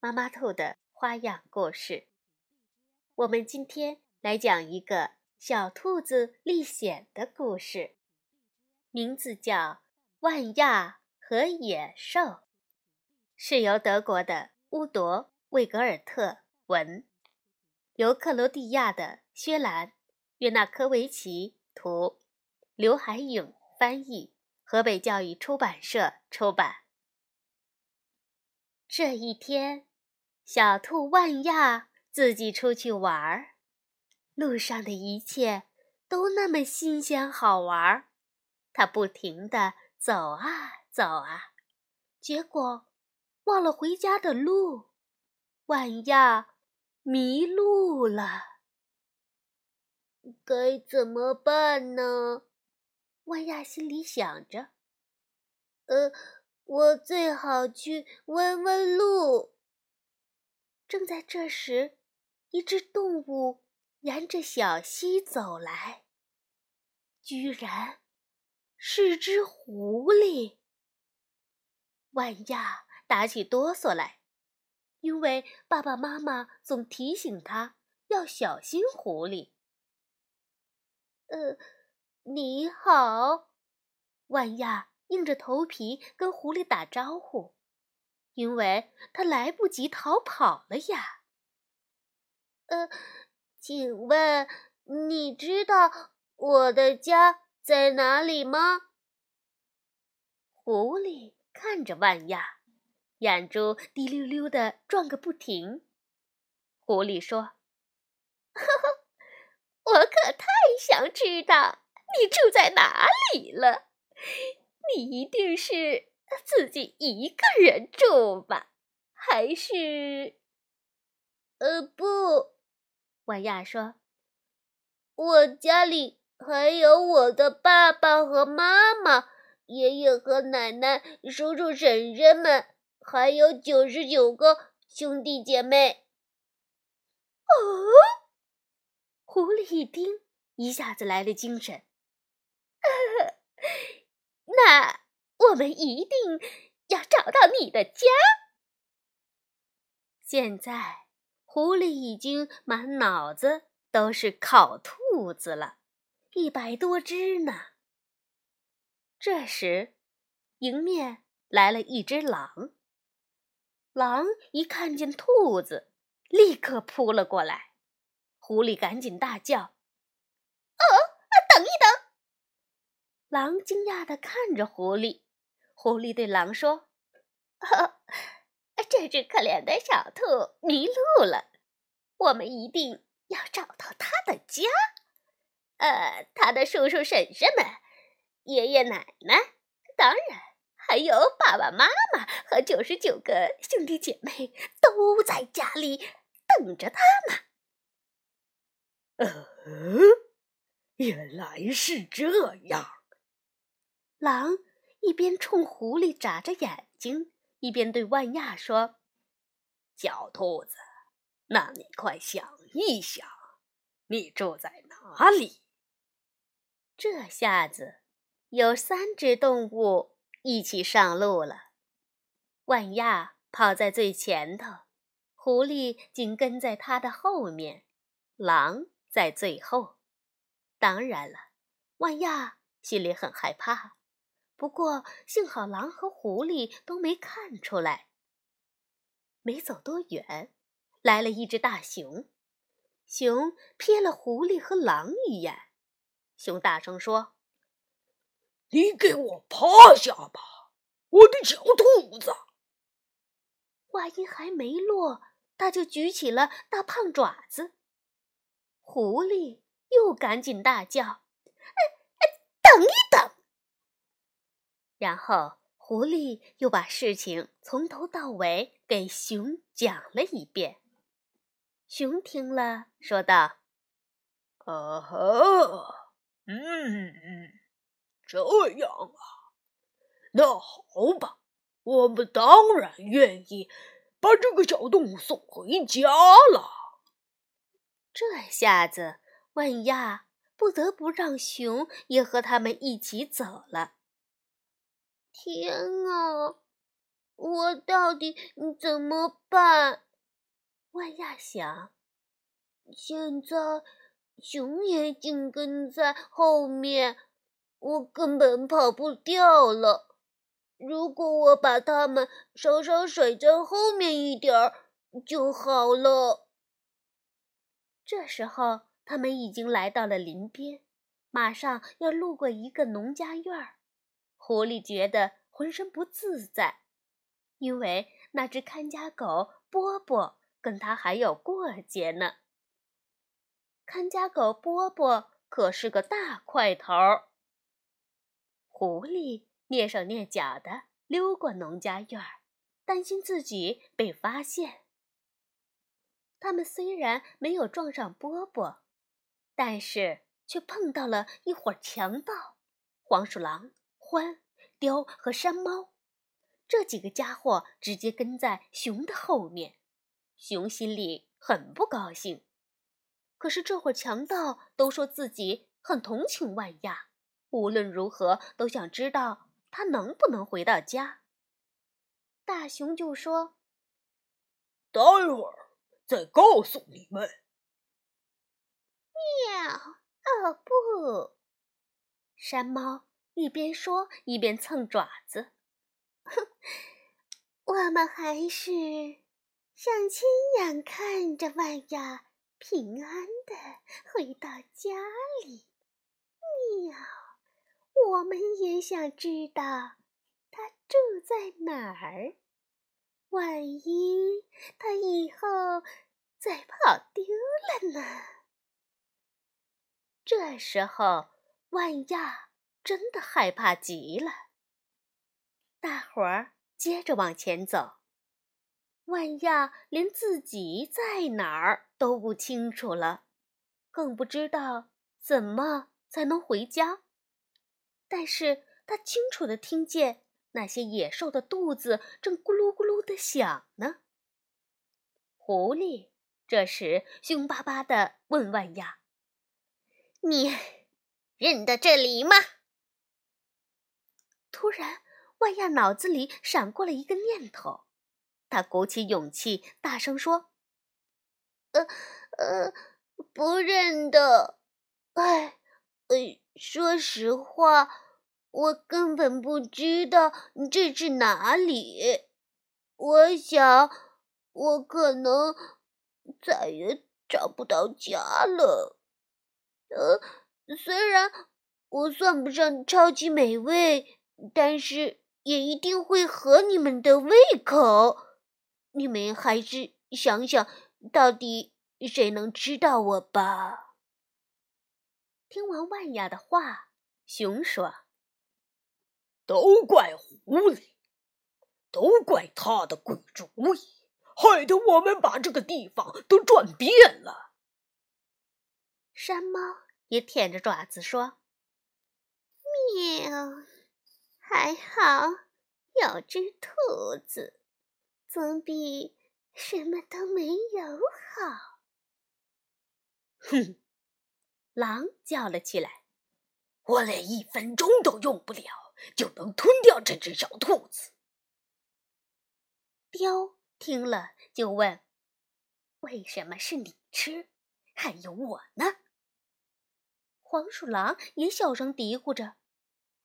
妈妈兔的花样故事，我们今天来讲一个小兔子历险的故事，名字叫《万亚和野兽》，是由德国的乌铎·魏格尔特文，由克罗地亚的薛兰·约纳科维奇图，刘海颖翻译，河北教育出版社出版。这一天。小兔万亚自己出去玩儿，路上的一切都那么新鲜好玩儿。它不停地走啊走啊，结果忘了回家的路，万亚迷路了。该怎么办呢？万亚心里想着。呃，我最好去问问路。正在这时，一只动物沿着小溪走来，居然是只狐狸。万亚打起哆嗦来，因为爸爸妈妈总提醒他要小心狐狸。呃，你好，万亚硬着头皮跟狐狸打招呼。因为他来不及逃跑了呀。呃，请问你知道我的家在哪里吗？狐狸看着万亚，眼珠滴溜溜的转个不停。狐狸说：“呵呵，我可太想知道你住在哪里了。你一定是……”自己一个人住吧，还是……呃，不，万亚说：“我家里还有我的爸爸和妈妈，爷爷和奶奶，叔叔婶婶们，还有九十九个兄弟姐妹。”哦，狐狸一听，一下子来了精神。那。我们一定要找到你的家。现在，狐狸已经满脑子都是烤兔子了，一百多只呢。这时，迎面来了一只狼。狼一看见兔子，立刻扑了过来。狐狸赶紧大叫：“哦，等一等！”狼惊讶地看着狐狸。狐狸对狼说：“这只可怜的小兔迷路了，我们一定要找到它的家。呃，它的叔叔婶婶们、爷爷奶奶，当然还有爸爸妈妈和九十九个兄弟姐妹，都在家里等着它呢。”呃，原来是这样，狼。一边冲狐狸眨着眼睛，一边对万亚说：“小兔子，那你快想一想，你住在哪里？”这下子有三只动物一起上路了。万亚跑在最前头，狐狸紧跟在他的后面，狼在最后。当然了，万亚心里很害怕。不过幸好狼和狐狸都没看出来。没走多远，来了一只大熊。熊瞥了狐狸和狼一眼，熊大声说：“你给我趴下吧，我的小兔子！”话音还没落，他就举起了大胖爪子。狐狸又赶紧大叫：“哎哎，等一等！”然后，狐狸又把事情从头到尾给熊讲了一遍。熊听了，说道：“啊哈，嗯嗯，这样啊，那好吧，我们当然愿意把这个小动物送回家了。”这下子，万亚不得不让熊也和他们一起走了。天啊，我到底怎么办？万亚想。现在熊也紧跟在后面，我根本跑不掉了。如果我把它们稍稍甩在后面一点儿就好了。这时候，他们已经来到了林边，马上要路过一个农家院儿。狐狸觉得浑身不自在，因为那只看家狗波波跟他还有过节呢。看家狗波波可是个大块头。狐狸蹑手蹑脚的溜过农家院，担心自己被发现。他们虽然没有撞上波波，但是却碰到了一伙强盗——黄鼠狼。獾、雕和山猫，这几个家伙直接跟在熊的后面，熊心里很不高兴。可是这会儿强盗都说自己很同情万亚，无论如何都想知道他能不能回到家。大熊就说：“待会儿再告诉你们。”喵！哦不，山猫。一边说一边蹭爪子，哼，我们还是想亲眼看着万亚平安的回到家里。喵，我们也想知道他住在哪儿。万一他以后再跑丢了呢？这时候，万亚。真的害怕极了。大伙儿接着往前走，万亚连自己在哪儿都不清楚了，更不知道怎么才能回家。但是他清楚的听见那些野兽的肚子正咕噜咕噜的响呢。狐狸这时凶巴巴的问万亚：“你认得这里吗？”突然，万亚脑子里闪过了一个念头，他鼓起勇气，大声说：“呃，呃，不认得。哎，呃，说实话，我根本不知道这是哪里。我想，我可能再也找不到家了。呃，虽然我算不上超级美味。”但是也一定会合你们的胃口。你们还是想想到底谁能吃到我吧。听完万雅的话，熊说：“都怪狐狸，都怪他的鬼主意，害得我们把这个地方都转遍了。”山猫也舔着爪子说：“喵。”还好有只兔子，总比什么都没有好。哼！狼叫了起来：“我连一分钟都用不了，就能吞掉这只小兔子。”雕听了就问：“为什么是你吃，还有我呢？”黄鼠狼也小声嘀咕着：“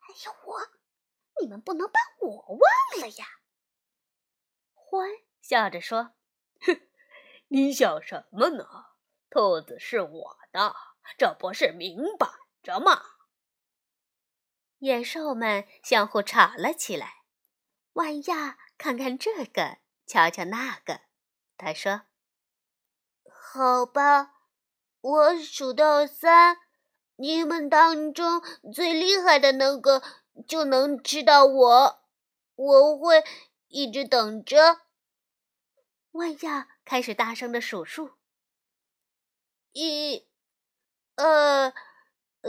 还有我。”你们不能把我忘了呀！獾笑着说：“哼，你想什么呢？兔子是我的，这不是明摆着吗？”野兽们相互吵了起来。万亚看看这个，瞧瞧那个，他说：“好吧，我数到三，你们当中最厉害的那个。”就能知道我，我会一直等着。万亚开始大声的数数：一、二、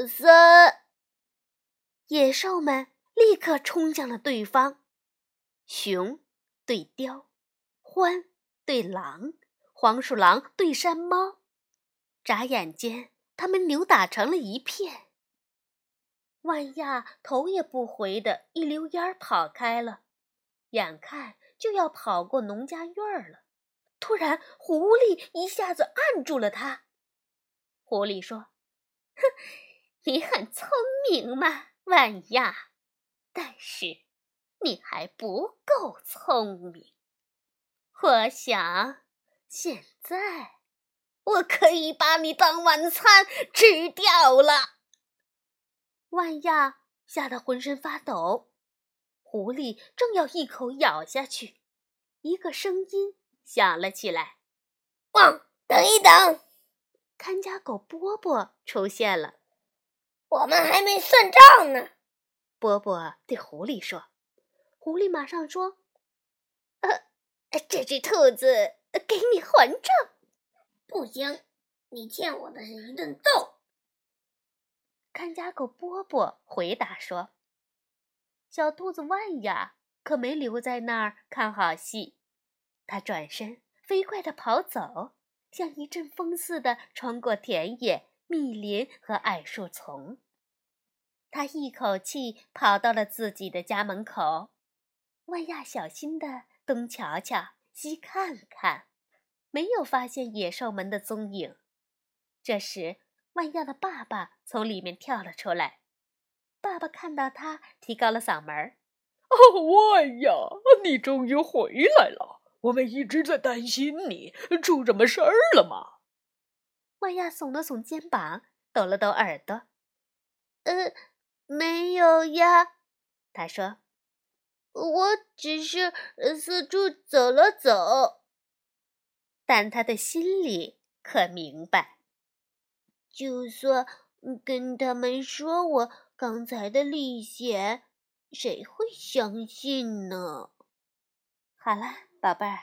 三。野兽们立刻冲向了对方，熊对雕，獾对狼，黄鼠狼对山猫。眨眼间，他们扭打成了一片。万亚头也不回的一溜烟儿跑开了，眼看就要跑过农家院儿了，突然狐狸一下子按住了他。狐狸说：“哼，你很聪明嘛，万亚，但是你还不够聪明。我想现在我可以把你当晚餐吃掉了。”万亚吓得浑身发抖，狐狸正要一口咬下去，一个声音响了起来：“汪，等一等！”看家狗波波出现了。我们还没算账呢。波波对狐狸说：“狐狸马上说，呃，这只兔子给你还账。不行，你欠我的是一顿揍。”看家狗波波回答说：“小兔子万雅可没留在那儿看好戏，它转身飞快地跑走，像一阵风似的穿过田野、密林和矮树丛。它一口气跑到了自己的家门口。万亚小心地东瞧瞧、西看看，没有发现野兽们的踪影。这时，万亚的爸爸从里面跳了出来。爸爸看到他，提高了嗓门儿：“哦，万亚，你终于回来了！我们一直在担心你，出什么事儿了吗？”万亚耸了耸肩膀，抖了抖耳朵：“呃，没有呀。”他说：“我只是四处走了走。”但他的心里可明白。就算跟他们说我刚才的历险，谁会相信呢？好了，宝贝儿，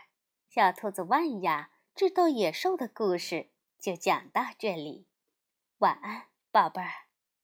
小兔子万雅智斗野兽的故事就讲到这里。晚安，宝贝儿。